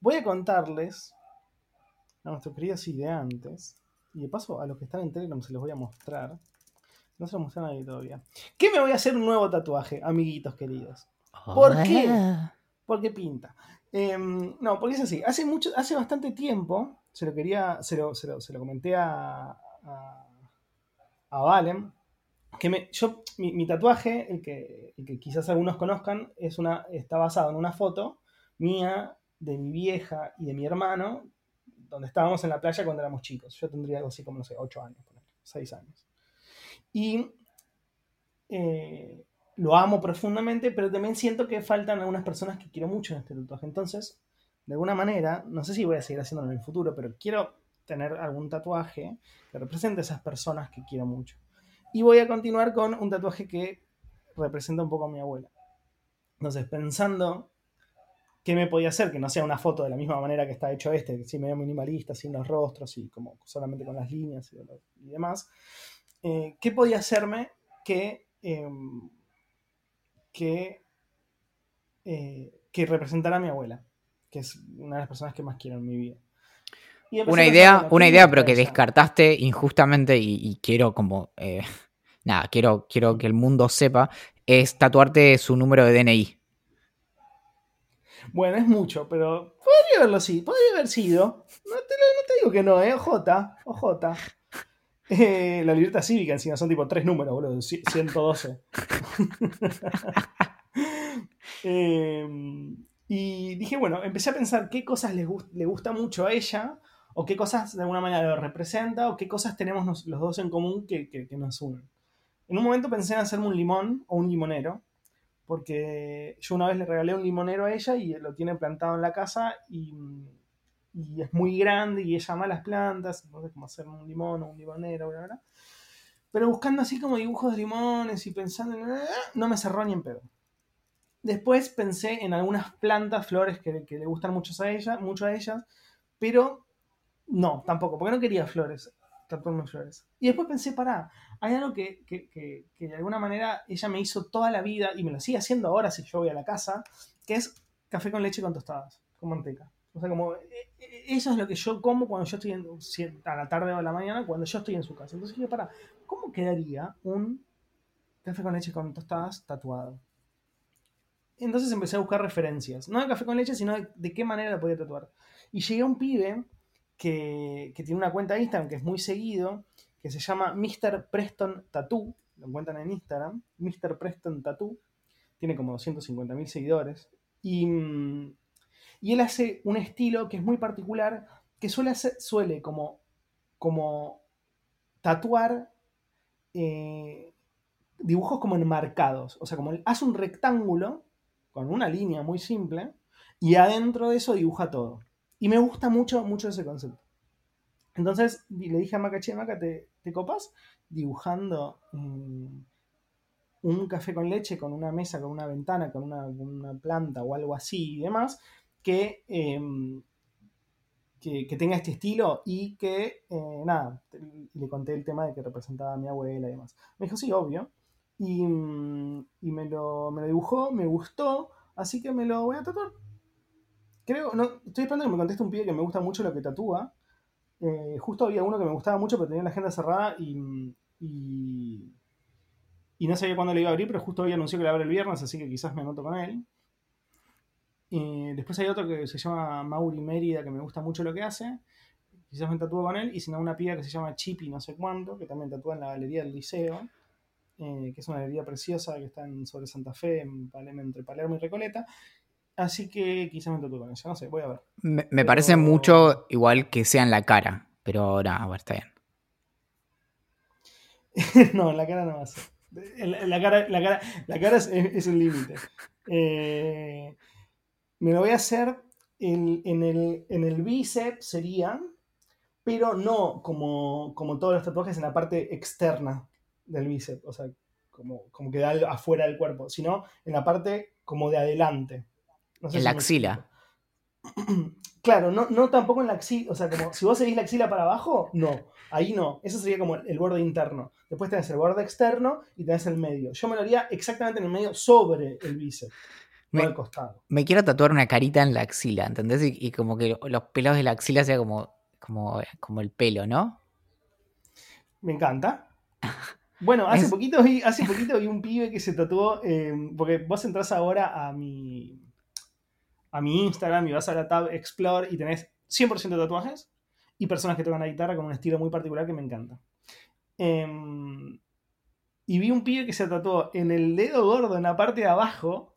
voy a contarles a nuestros queridos ideantes y de paso, a los que están en Telegram se los voy a mostrar. No se los mostré a nadie todavía. ¿Qué me voy a hacer un nuevo tatuaje, amiguitos queridos? ¿Por qué? Ah. Porque pinta. Em, no, porque es así. Hace mucho, hace bastante tiempo, se lo quería, se lo, se lo, comenté a, a, a, Valen, que me, yo, mi, tatuaje, el que, quizás algunos conozcan, es una, está basado en una foto mía, de mi vieja y de mi hermano, donde estábamos en la playa cuando éramos chicos. Yo tendría algo así como, no sé, 8 años, 6 años. Y eh, lo amo profundamente, pero también siento que faltan algunas personas que quiero mucho en este tatuaje. Entonces, de alguna manera, no sé si voy a seguir haciéndolo en el futuro, pero quiero tener algún tatuaje que represente a esas personas que quiero mucho. Y voy a continuar con un tatuaje que representa un poco a mi abuela. Entonces, pensando ¿qué me podía hacer? Que no sea una foto de la misma manera que está hecho este, que sí medio minimalista, sin los rostros y como solamente con las líneas y, demás. Eh, ¿Qué podía hacerme que, em, que, eh, que representara a mi abuela? Que es una de las personas que más quiero en mi vida. Una idea, una idea, pero que descartaste injustamente y, quiero como... Eh, nada, quiero, quiero que el mundo sepa, es tatuarte su número de DNI. Bueno, es mucho, pero podría haberlo sido, podría haber sido. No te, digo que no, ¿eh? OJ, OJ. Eh, la libertad cívica encima son tipo tres números, boludo, 112. Em, y dije, bueno, empecé a pensar qué cosas le, le gusta mucho a ella, o qué cosas de alguna manera lo representa, o qué cosas tenemos los dos en común que, que nos unen. En un momento pensé en hacerme un limón o un limonero, porque yo una vez le regalé un limonero a ella y lo tiene plantado en la casa y, es muy grande y ella ama las plantas, no sé cómo hacer un limón o un limonero, bla, bla. Pero buscando así como dibujos de limones y pensando en... No me cerró ni en pedo. Después pensé en algunas plantas, flores que, le gustan mucho a, ella, mucho a ellas, pero no, tampoco, porque no quería flores tatuarme flores. Y después pensé, pará, hay algo que, de alguna manera ella me hizo toda la vida y me lo sigue haciendo ahora si yo voy a la casa, que es café con leche con tostadas, con manteca. O sea, como e, e, eso es lo que yo como cuando yo estoy en, a la tarde o a la mañana, cuando yo estoy en su casa. Entonces dije, pará, ¿cómo quedaría un café con leche con tostadas tatuado? Entonces empecé a buscar referencias, no de café con leche, sino de, de qué manera lo podía tatuar. Y llegué a un pibe que, tiene una cuenta de Instagram que es muy seguido, que se llama Mr. Preston Tattoo, lo encuentran en Instagram, Mr. Preston Tattoo, tiene como 250.000 seguidores, y, y, él hace un estilo que es muy particular, que suele, suele como, como tatuar eh, dibujos como enmarcados, o sea, como él hace un rectángulo con una línea muy simple, y adentro de eso dibuja todo. Y me gusta mucho, mucho ese concepto. Entonces le dije a Maca, che, Maca, ¿te, copas? Dibujando mm, un café con leche con una mesa, con una ventana, con una, planta o algo así y demás, em, que, que, tenga este estilo y que, eh, nada, le conté el tema de que representaba a mi abuela y demás. Me dijo, sí, obvio. Y, mm, y me, lo, me lo dibujó, me gustó, así que me lo voy a tatuar creo, no, estoy esperando que me conteste un pibe que me gusta mucho lo que tatúa. Eh, justo había uno que me gustaba mucho, pero tenía la agenda cerrada y, y no sabía cuándo le iba a abrir, pero justo hoy anunció que le abre el viernes, así que quizás me anoto con él. Y después hay otro que se llama Mauri Mérida, que me gusta mucho lo que hace. Quizás me tatúo con él. Y si no, una piba que se llama Chipi, no sé cuánto, que también tatúa en la galería del liceo. Eh, que es una galería preciosa que está en, sobre Santa Fe, en entre Palermo y Recoleta. Así que quizás me tatúo con ella, no sé, voy a ver. Me, parece mucho igual que sea en la cara, pero ahora, a ver, está bien. no, en la cara no va a ser. La cara, la cara, la cara es, es el límite. Eh, me lo voy a hacer en, el, en el bíceps, sería, pero no como, como todos los tatuajes en la parte externa del bíceps, o sea, como, como que da afuera del cuerpo, sino en la parte como de adelante. En la axila. Claro, no, no tampoco en la axila, o sea, como si vos seguís la axila para abajo, no, ahí no, eso sería como el borde interno. Después tenés el borde externo y tenés el medio. Yo me lo haría exactamente en el medio sobre el bíceps me, costado. Me quiero tatuar una carita en la axila, ¿entendés? Y, como que los pelos de la axila sea como, como, como el pelo, ¿no? Me encanta. Bueno, hace, poquito vi, hace poquito vi un pibe que se tatuó, eh, porque vos entras ahora a mi, a mi Instagram y vas a la tab Explore y tenés 100% de tatuajes y personas que tocan la guitarra con un estilo muy particular que me encanta. Em, y vi un pibe que se tatuó en el dedo gordo, en la parte de abajo,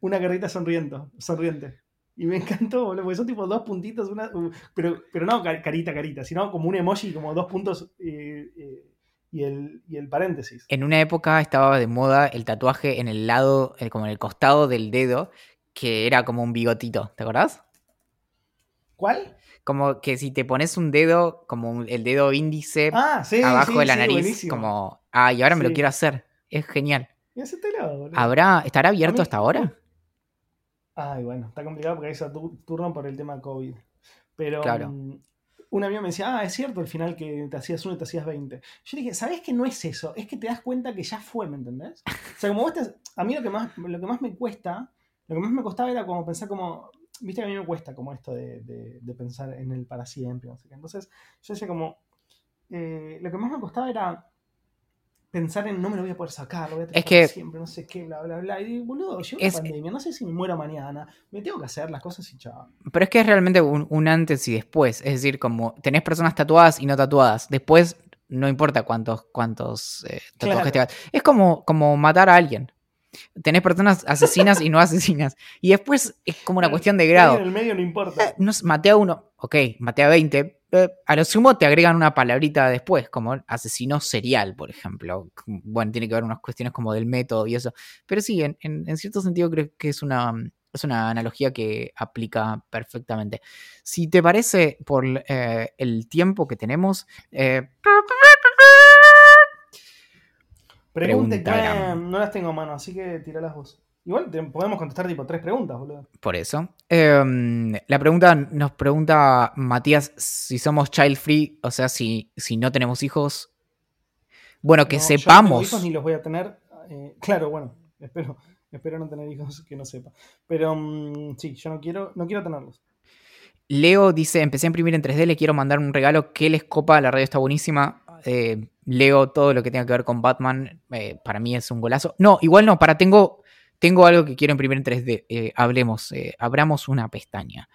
una carita sonriendo, sonriente. Y me encantó, boludo, porque son tipo dos puntitos, una, uh, pero, pero no carita, carita, sino como un emoji, como dos puntos eh, eh, y, el, y, el, paréntesis. En una época estaba de moda el tatuaje en el lado, eh, como en el costado del dedo, que era como un bigotito, ¿te acordás? ¿Cuál? Como que si te pones un dedo, como el dedo índice ah, abajo de la nariz, como, ah, y ahora me lo quiero hacer. Es genial. ¿Habrá, ¿Estará abierto hasta ahora? Ay, bueno, está complicado porque hay ese turno por el tema COVID. Pero claro. Mm, un amigo me decía, ah, es cierto el final que te hacías uno y te hacías 20. Yo dije, ¿sabes que no es eso? Es que te das cuenta que ya fue, ¿me entendés? O sea, como vos te, a mí lo que, más, lo que más me cuesta, lo que más me costaba era como pensar como, viste que a mí me cuesta como esto de, pensar en el para siempre, no sé qué. Entonces, yo decía como, eh, lo que más me costaba era pensar en no me lo voy a poder sacar, lo voy a tener es que, siempre, no sé qué, bla, bla, bla. Y boludo, yo una pandemia, no sé si me muero mañana, me tengo que hacer las cosas y chao. Pero es que es realmente un, antes y después. Es decir, como tenés personas tatuadas y no tatuadas. Después no importa cuántos, cuántos eh, tatuajes te hagas. Es como, como matar a alguien. Tenés personas asesinas y no asesinas. Y después es como una cuestión de grado. En el medio no importa. Eh, no, maté a uno, ok, maté a 20. Eh, a lo sumo te agregan una palabrita después, como asesino serial, por ejemplo. Bueno, tiene que ver unas cuestiones como del método y eso. Pero sí, en, cierto sentido creo que es una, es una analogía que aplica perfectamente. Si te parece, por eh, el tiempo que tenemos, Pregunte no las tengo a mano, así que las vos. Igual podemos contestar tipo tres preguntas, boludo. Por eso. Em, la pregunta nos pregunta Matías si somos child free, o sea, si, si no tenemos hijos. Bueno, que sepamos. Yo no hijos ni los voy a tener. Eh, claro, bueno, espero, espero no tener hijos que no sepa. Pero mm, sí, yo no quiero, no quiero tenerlos. Leo dice, empecé a imprimir en 3D, le quiero mandar un regalo. ¿Qué les copa? La radio está buenísima. Eh, leo todo lo que tenga que ver con Batman. Eh, para mí es un golazo. No, igual no, para tengo, tengo algo que quiero imprimir en 3D. Eh, hablemos, abramos una pestaña.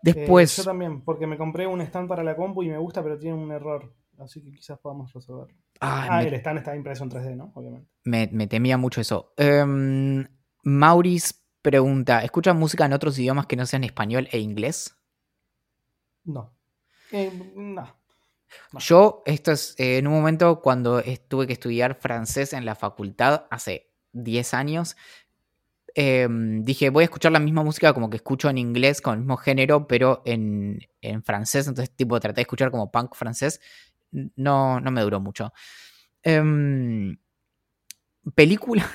Después. yo también, porque me compré un stand para la compu y me gusta, pero tiene un error. Así que quizás podamos resolverlo. ah, el stand está impreso en 3D, ¿no? Obviamente. Me, temía mucho eso. Um, Maurice pregunta: ¿escuchan música en otros idiomas que no sean español e inglés? No. no. Yo, esto es eh, en un momento cuando tuve que estudiar francés en la facultad, hace 10 años, em, dije, voy a escuchar la misma música como que escucho en inglés, con el mismo género, pero en, francés. Entonces, tipo, traté de escuchar como punk francés. No, no me duró mucho. Em, película.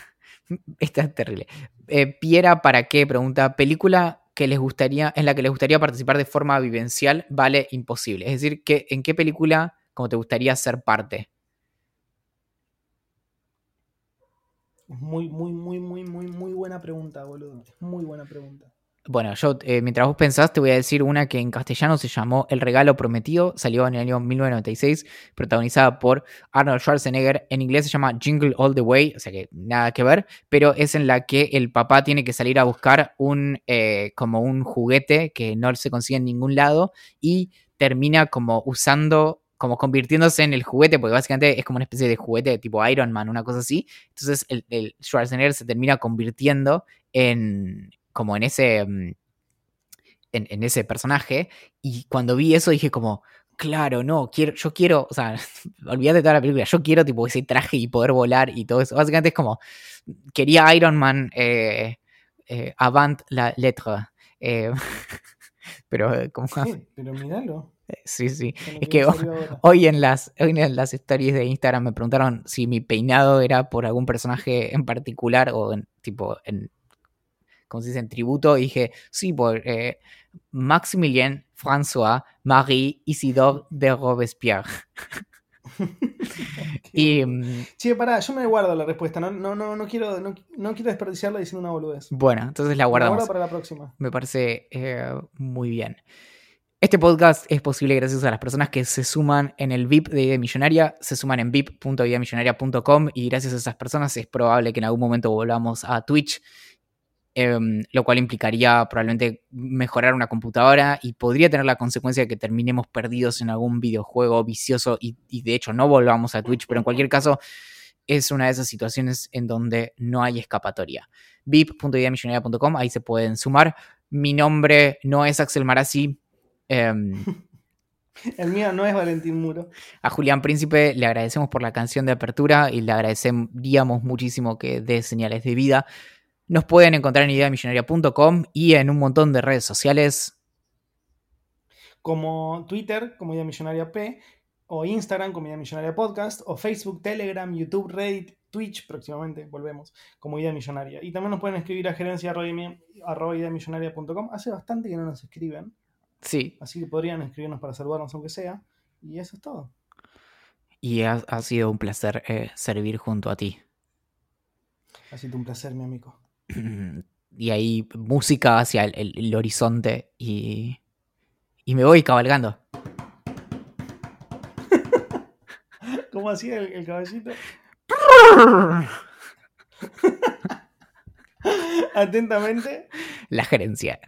Esta es terrible. Eh, Piera, ¿para qué? Pregunta. Película que les gustaría, en la que les gustaría participar de forma vivencial vale imposible. Es decir, que, ¿en qué película como te gustaría ser parte? Muy, muy, muy, muy, muy, muy buena pregunta, boludo. Muy buena pregunta. Bueno, yo eh, mientras vos pensás te voy a decir una que en castellano se llamó El regalo prometido, salió en el año 1996, protagonizada por Arnold Schwarzenegger. En inglés se llama Jingle All the Way, o sea que nada que ver, pero es en la que el papá tiene que salir a buscar un eh, como un juguete que no se consigue en ningún lado y termina como usando como convirtiéndose en el juguete, porque básicamente es como una especie de juguete tipo Iron Man, una cosa así. Entonces el, el Schwarzenegger se termina convirtiendo en, como en ese, mm, en, ese personaje. Y cuando vi eso dije como, claro, no, quiero, yo quiero, o sea, olvídate de toda la película, yo quiero tipo ese traje y poder volar y todo eso. Básicamente es como, quería Iron Man eh, eh, avant la letra. Eh, pero como... pero míralo. Sí, sí. Es que hoy en, las, hoy en las stories de Instagram me preguntaron si mi peinado era por algún personaje en particular o en tipo en como se dice, en tributo, y dije, sí, por eh, Maximilien François Marie Isidore de Robespierre. y, mm, sí, pará, yo me guardo la respuesta, no, no, no, no quiero, no, quiero desperdiciarla diciendo una boludez. Bueno, entonces la guardamos. La guardo para la próxima. Me parece eh, muy bien. Este podcast es posible gracias a las personas que se suman en el VIP de Idea Millonaria, se suman en vip.ideamillonaria.com y gracias a esas personas es probable que en algún momento volvamos a Twitch Em, lo cual implicaría probablemente mejorar una computadora y podría tener la consecuencia de que terminemos perdidos en algún videojuego vicioso y, de hecho no volvamos a Twitch, pero en cualquier caso es una de esas situaciones en donde no hay escapatoria. vip.ideamillonaria.com, ahí se pueden sumar. Mi nombre no es Axel Marazzi. Em, El mío no es Valentín Muro. A Julián Príncipe le agradecemos por la canción de apertura y le agradeceríamos muchísimo que dé señales de vida. Nos pueden encontrar en ideamillonaria.com y en un montón de redes sociales. Como Twitter, como Idea Millonaria P, o Instagram, como Idea Millonaria Podcast, o Facebook, Telegram, YouTube, Reddit, Twitch, próximamente, volvemos, como Idea Millonaria. Y también nos pueden escribir a gerencia Hace bastante que no nos escriben. Sí. Así que podrían escribirnos para saludarnos aunque sea. Y eso es todo. Y ha, sido un placer eh, servir junto a ti. Ha sido un placer, mi amigo y ahí música hacia el, horizonte y, y me voy cabalgando. ¿Cómo hacía el, el caballito? Atentamente. La gerencia.